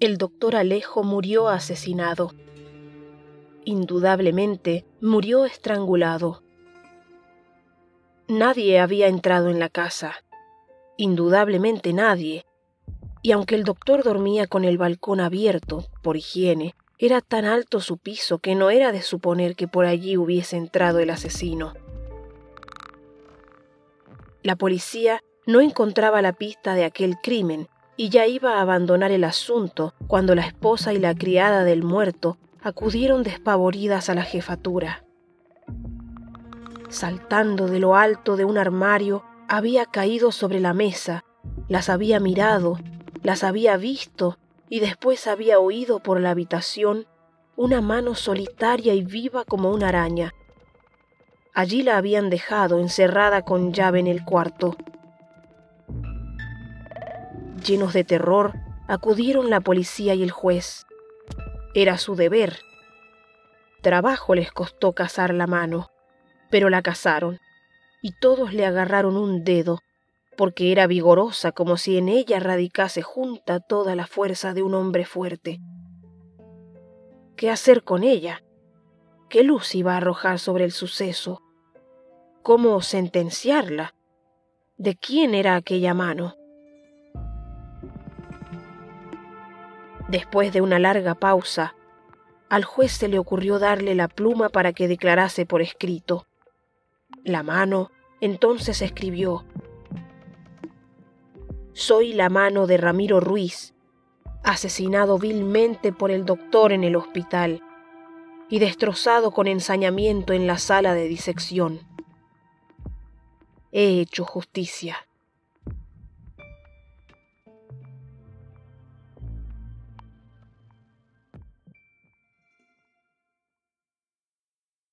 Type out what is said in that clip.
El doctor Alejo murió asesinado. Indudablemente murió estrangulado. Nadie había entrado en la casa. Indudablemente nadie. Y aunque el doctor dormía con el balcón abierto, por higiene, era tan alto su piso que no era de suponer que por allí hubiese entrado el asesino. La policía no encontraba la pista de aquel crimen y ya iba a abandonar el asunto cuando la esposa y la criada del muerto acudieron despavoridas a la jefatura. Saltando de lo alto de un armario, había caído sobre la mesa, las había mirado, las había visto y después había oído por la habitación una mano solitaria y viva como una araña. Allí la habían dejado encerrada con llave en el cuarto. Llenos de terror, acudieron la policía y el juez. Era su deber. Trabajo les costó cazar la mano, pero la cazaron, y todos le agarraron un dedo, porque era vigorosa como si en ella radicase junta toda la fuerza de un hombre fuerte. ¿Qué hacer con ella? ¿Qué luz iba a arrojar sobre el suceso? ¿Cómo sentenciarla? ¿De quién era aquella mano? Después de una larga pausa, al juez se le ocurrió darle la pluma para que declarase por escrito. La mano entonces escribió, Soy la mano de Ramiro Ruiz, asesinado vilmente por el doctor en el hospital y destrozado con ensañamiento en la sala de disección. He hecho justicia.